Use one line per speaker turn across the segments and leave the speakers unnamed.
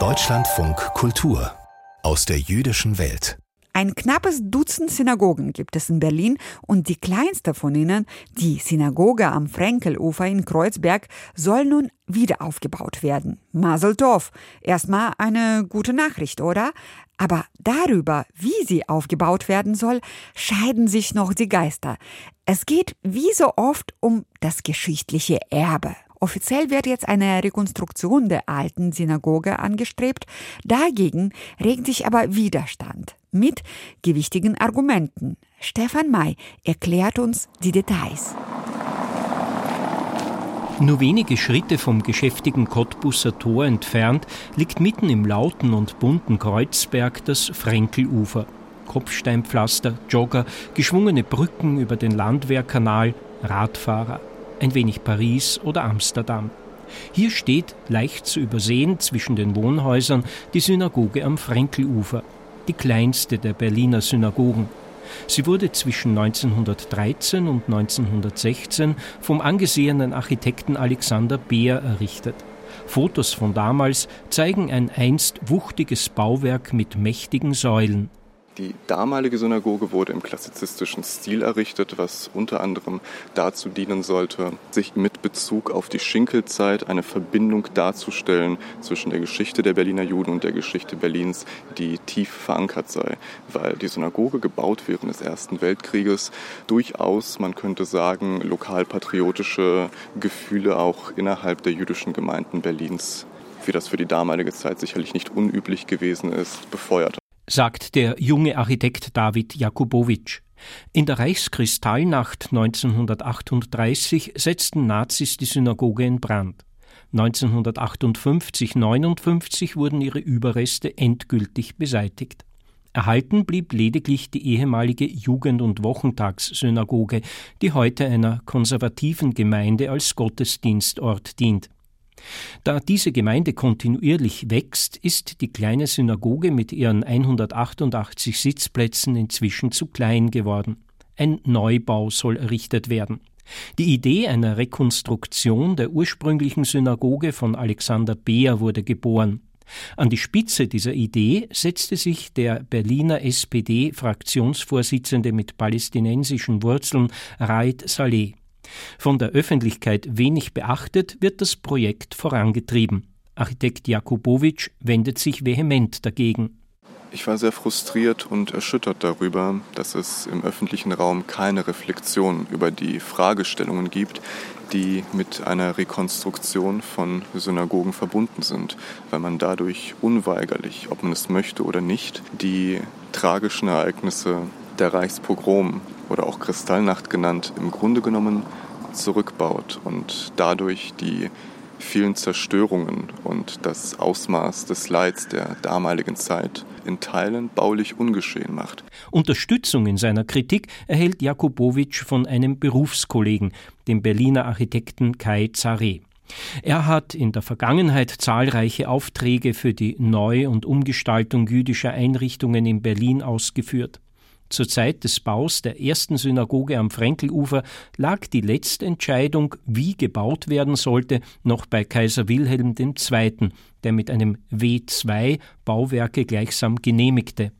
Deutschlandfunk Kultur aus der jüdischen Welt.
Ein knappes Dutzend Synagogen gibt es in Berlin und die kleinste von ihnen, die Synagoge am Frenkelufer in Kreuzberg, soll nun wieder aufgebaut werden. Mazel Tov. Erstmal eine gute Nachricht, oder? Aber darüber, wie sie aufgebaut werden soll, scheiden sich noch die Geister. Es geht wie so oft um das geschichtliche Erbe. Offiziell wird jetzt eine Rekonstruktion der alten Synagoge angestrebt. Dagegen regt sich aber Widerstand mit gewichtigen Argumenten. Stefan May erklärt uns die Details.
Nur wenige Schritte vom geschäftigen Cottbusser Tor entfernt liegt mitten im lauten und bunten Kreuzberg das Frenkelufer. Kopfsteinpflaster, Jogger, geschwungene Brücken über den Landwehrkanal, Radfahrer ein wenig Paris oder Amsterdam. Hier steht, leicht zu übersehen zwischen den Wohnhäusern, die Synagoge am Frenkelufer, die kleinste der Berliner Synagogen. Sie wurde zwischen 1913 und 1916 vom angesehenen Architekten Alexander Beer errichtet. Fotos von damals zeigen ein einst wuchtiges Bauwerk mit mächtigen Säulen.
Die damalige Synagoge wurde im klassizistischen Stil errichtet, was unter anderem dazu dienen sollte, sich mit Bezug auf die Schinkelzeit eine Verbindung darzustellen zwischen der Geschichte der Berliner Juden und der Geschichte Berlins, die tief verankert sei. Weil die Synagoge gebaut während des Ersten Weltkrieges durchaus, man könnte sagen, lokalpatriotische Gefühle auch innerhalb der jüdischen Gemeinden Berlins wie das für die damalige Zeit sicherlich nicht unüblich gewesen ist, befeuert
sagt der junge Architekt David Jakubowitsch. In der Reichskristallnacht 1938 setzten Nazis die Synagoge in Brand. 1958-59 wurden ihre Überreste endgültig beseitigt. Erhalten blieb lediglich die ehemalige Jugend- und Wochentagssynagoge, die heute einer konservativen Gemeinde als Gottesdienstort dient. Da diese Gemeinde kontinuierlich wächst, ist die kleine Synagoge mit ihren 188 Sitzplätzen inzwischen zu klein geworden. Ein Neubau soll errichtet werden. Die Idee einer Rekonstruktion der ursprünglichen Synagoge von Alexander Beer wurde geboren. An die Spitze dieser Idee setzte sich der Berliner SPD-Fraktionsvorsitzende mit palästinensischen Wurzeln Raid Saleh. Von der Öffentlichkeit wenig beachtet, wird das Projekt vorangetrieben. Architekt Jakubowitsch wendet sich vehement dagegen.
Ich war sehr frustriert und erschüttert darüber, dass es im öffentlichen Raum keine Reflexion über die Fragestellungen gibt, die mit einer Rekonstruktion von Synagogen verbunden sind, weil man dadurch unweigerlich, ob man es möchte oder nicht, die tragischen Ereignisse der Reichspogrom oder auch Kristallnacht genannt, im Grunde genommen zurückbaut und dadurch die vielen Zerstörungen und das Ausmaß des Leids der damaligen Zeit in Teilen baulich ungeschehen macht.
Unterstützung in seiner Kritik erhält Jakubowitsch von einem Berufskollegen, dem Berliner Architekten Kai Zaré. Er hat in der Vergangenheit zahlreiche Aufträge für die Neu- und Umgestaltung jüdischer Einrichtungen in Berlin ausgeführt. Zur Zeit des Baus der ersten Synagoge am Frenkelufer lag die letzte Entscheidung, wie gebaut werden sollte, noch bei Kaiser Wilhelm II., der mit einem W2 Bauwerke gleichsam genehmigte.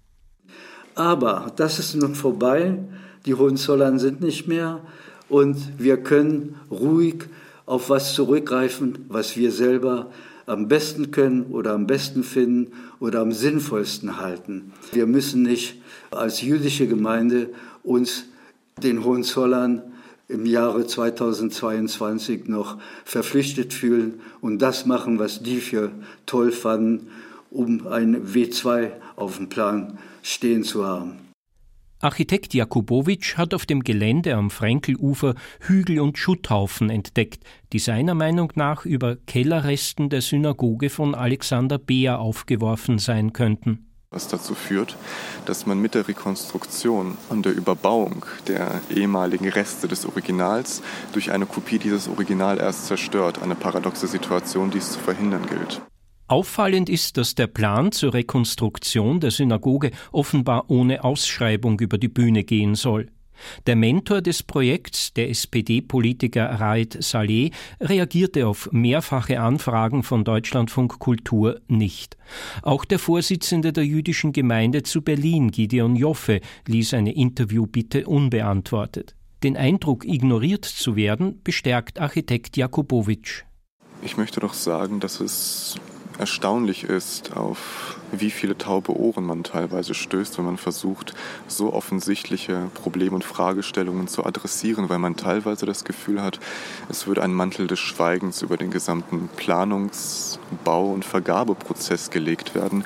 Aber das ist nun vorbei, die Hohenzollern sind nicht mehr und wir können ruhig auf was zurückgreifen, was wir selber am besten können oder am besten finden oder am sinnvollsten halten. Wir müssen nicht als jüdische Gemeinde uns den Hohenzollern im Jahre 2022 noch verpflichtet fühlen und das machen, was die für toll fanden, um ein W2 auf dem Plan stehen zu haben.
Architekt Jakubowitsch hat auf dem Gelände am Frenkelufer Hügel und Schutthaufen entdeckt, die seiner Meinung nach über Kellerresten der Synagoge von Alexander Beer aufgeworfen sein könnten
was dazu führt, dass man mit der Rekonstruktion und der Überbauung der ehemaligen Reste des Originals durch eine Kopie dieses Original erst zerstört. Eine paradoxe Situation, die es zu verhindern gilt.
Auffallend ist, dass der Plan zur Rekonstruktion der Synagoge offenbar ohne Ausschreibung über die Bühne gehen soll. Der Mentor des Projekts, der SPD-Politiker Raed Saleh, reagierte auf mehrfache Anfragen von Deutschlandfunk Kultur nicht. Auch der Vorsitzende der jüdischen Gemeinde zu Berlin, Gideon Joffe, ließ eine Interviewbitte unbeantwortet. Den Eindruck, ignoriert zu werden, bestärkt Architekt Jakubowitsch.
Ich möchte doch sagen, dass es erstaunlich ist, auf wie viele taube Ohren man teilweise stößt, wenn man versucht, so offensichtliche Problem- und Fragestellungen zu adressieren, weil man teilweise das Gefühl hat, es würde ein Mantel des Schweigens über den gesamten Planungs-, Bau- und Vergabeprozess gelegt werden,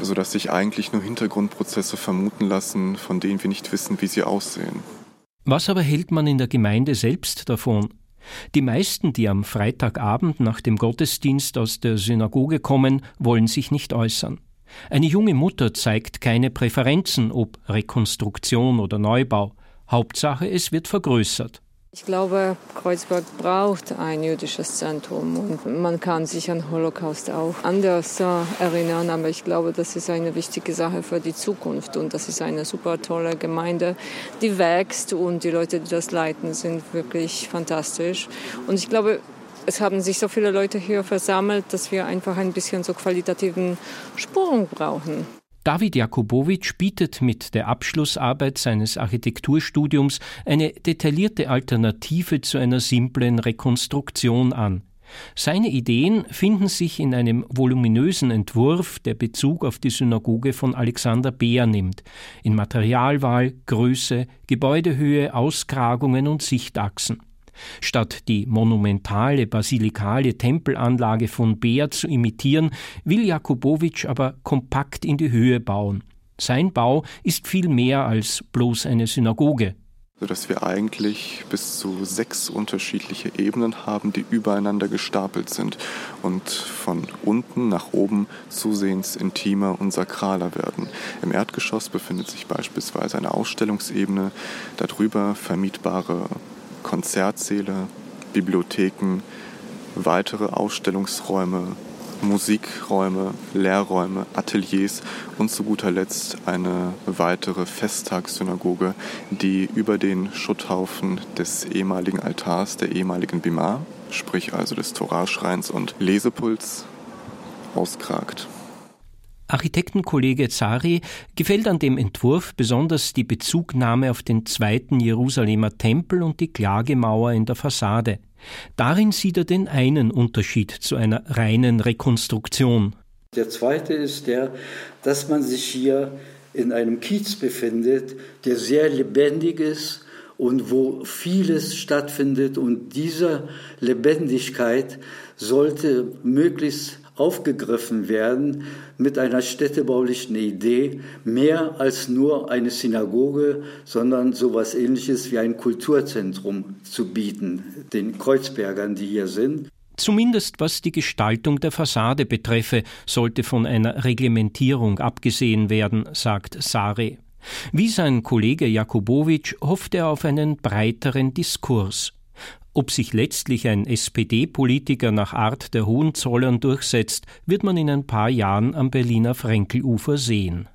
sodass sich eigentlich nur Hintergrundprozesse vermuten lassen, von denen wir nicht wissen, wie sie aussehen.
Was aber hält man in der Gemeinde selbst davon? Die meisten, die am Freitagabend nach dem Gottesdienst aus der Synagoge kommen, wollen sich nicht äußern. Eine junge Mutter zeigt keine Präferenzen, ob Rekonstruktion oder Neubau. Hauptsache, es wird vergrößert.
Ich glaube, Kreuzberg braucht ein jüdisches Zentrum und man kann sich an Holocaust auch anders äh, erinnern, aber ich glaube, das ist eine wichtige Sache für die Zukunft und das ist eine super tolle Gemeinde, die wächst und die Leute, die das leiten, sind wirklich fantastisch und ich glaube, es haben sich so viele Leute hier versammelt, dass wir einfach ein bisschen so qualitativen Sprung brauchen.
David Jakubowitsch bietet mit der Abschlussarbeit seines Architekturstudiums eine detaillierte Alternative zu einer simplen Rekonstruktion an. Seine Ideen finden sich in einem voluminösen Entwurf, der Bezug auf die Synagoge von Alexander Beer nimmt, in Materialwahl, Größe, Gebäudehöhe, Auskragungen und Sichtachsen. Statt die monumentale basilikale Tempelanlage von Beer zu imitieren, will Jakubowitsch aber kompakt in die Höhe bauen. Sein Bau ist viel mehr als bloß eine Synagoge
sodass wir eigentlich bis zu sechs unterschiedliche Ebenen haben, die übereinander gestapelt sind und von unten nach oben zusehends intimer und sakraler werden. Im Erdgeschoss befindet sich beispielsweise eine Ausstellungsebene, darüber vermietbare Konzertsäle, Bibliotheken, weitere Ausstellungsräume, Musikräume, Lehrräume, Ateliers und zu guter Letzt eine weitere Festtagssynagoge, die über den Schutthaufen des ehemaligen Altars, der ehemaligen Bima, sprich also des Toraschreins und Lesepuls, auskragt.
Architektenkollege Zari gefällt an dem Entwurf besonders die Bezugnahme auf den zweiten Jerusalemer Tempel und die Klagemauer in der Fassade. Darin sieht er den einen Unterschied zu einer reinen Rekonstruktion.
Der zweite ist der, dass man sich hier in einem Kiez befindet, der sehr lebendig ist und wo vieles stattfindet. Und diese Lebendigkeit sollte möglichst aufgegriffen werden mit einer städtebaulichen Idee, mehr als nur eine Synagoge, sondern sowas ähnliches wie ein Kulturzentrum zu bieten, den Kreuzbergern, die hier sind.
Zumindest was die Gestaltung der Fassade betreffe, sollte von einer Reglementierung abgesehen werden, sagt Sare. Wie sein Kollege Jakubowitsch hofft er auf einen breiteren Diskurs. Ob sich letztlich ein SPD-Politiker nach Art der Hohenzollern durchsetzt, wird man in ein paar Jahren am Berliner Frenkelufer sehen.